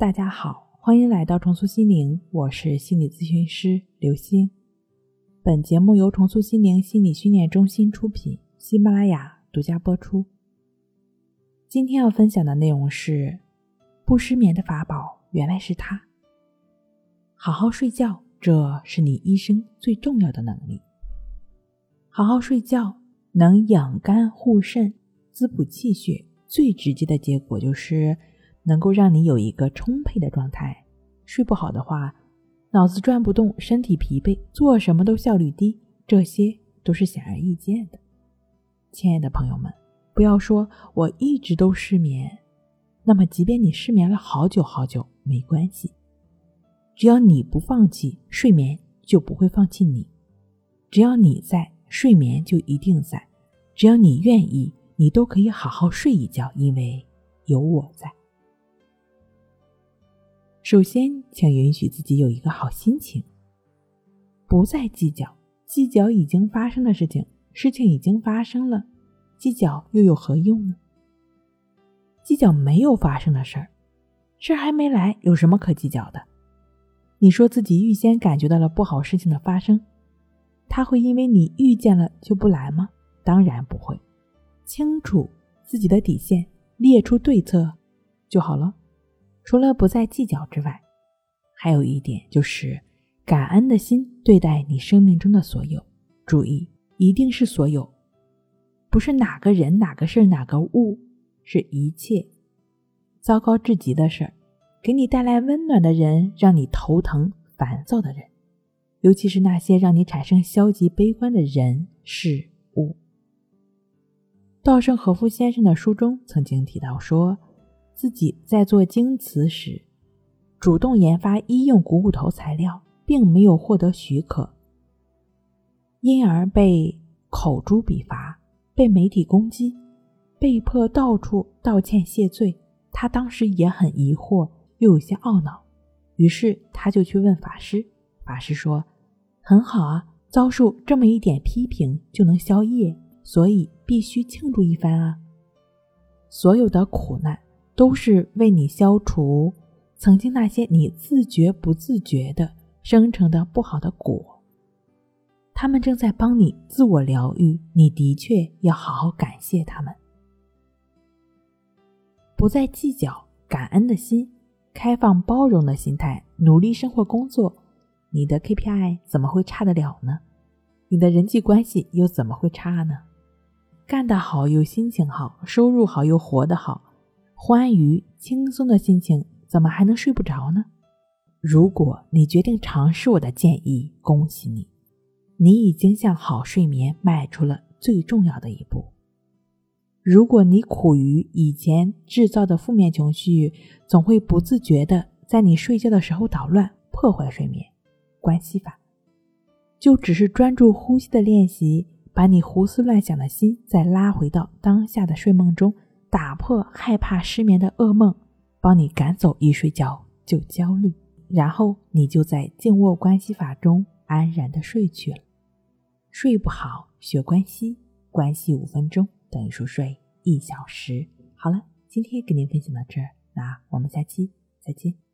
大家好，欢迎来到重塑心灵，我是心理咨询师刘星。本节目由重塑心灵心理训练中心出品，喜马拉雅独家播出。今天要分享的内容是：不失眠的法宝原来是它。好好睡觉，这是你一生最重要的能力。好好睡觉能养肝护肾、滋补气血，最直接的结果就是能够让你有一个充沛的状态。睡不好的话，脑子转不动，身体疲惫，做什么都效率低，这些都是显而易见的。亲爱的朋友们，不要说我一直都失眠，那么即便你失眠了好久好久，没关系，只要你不放弃，睡眠就不会放弃你；只要你在，睡眠就一定在；只要你愿意，你都可以好好睡一觉，因为有我在。首先，请允许自己有一个好心情，不再计较。计较已经发生的事情，事情已经发生了，计较又有何用呢？计较没有发生的事儿，事儿还没来，有什么可计较的？你说自己预先感觉到了不好事情的发生，他会因为你遇见了就不来吗？当然不会。清楚自己的底线，列出对策就好了。除了不再计较之外，还有一点就是感恩的心对待你生命中的所有。注意，一定是所有，不是哪个人、哪个事、哪个物，是一切。糟糕至极的事儿，给你带来温暖的人，让你头疼烦躁的人，尤其是那些让你产生消极悲观的人事物。稻盛和夫先生的书中曾经提到说。自己在做京瓷时，主动研发医用股骨头材料，并没有获得许可，因而被口诛笔伐，被媒体攻击，被迫到处道歉谢罪。他当时也很疑惑，又有些懊恼，于是他就去问法师。法师说：“很好啊，遭受这么一点批评就能消业，所以必须庆祝一番啊！所有的苦难。”都是为你消除曾经那些你自觉不自觉的生成的不好的果，他们正在帮你自我疗愈，你的确要好好感谢他们。不再计较，感恩的心，开放包容的心态，努力生活工作，你的 KPI 怎么会差得了呢？你的人际关系又怎么会差呢？干得好又心情好，收入好又活得好。欢愉轻松的心情，怎么还能睡不着呢？如果你决定尝试我的建议，恭喜你，你已经向好睡眠迈出了最重要的一步。如果你苦于以前制造的负面情绪，总会不自觉的在你睡觉的时候捣乱，破坏睡眠。关系法就只是专注呼吸的练习，把你胡思乱想的心再拉回到当下的睡梦中。打破害怕失眠的噩梦，帮你赶走一睡觉就焦虑，然后你就在静卧关系法中安然的睡去了。睡不好学关系，关系五分钟等于熟睡一小时。好了，今天给您分享到这儿，那我们下期再见。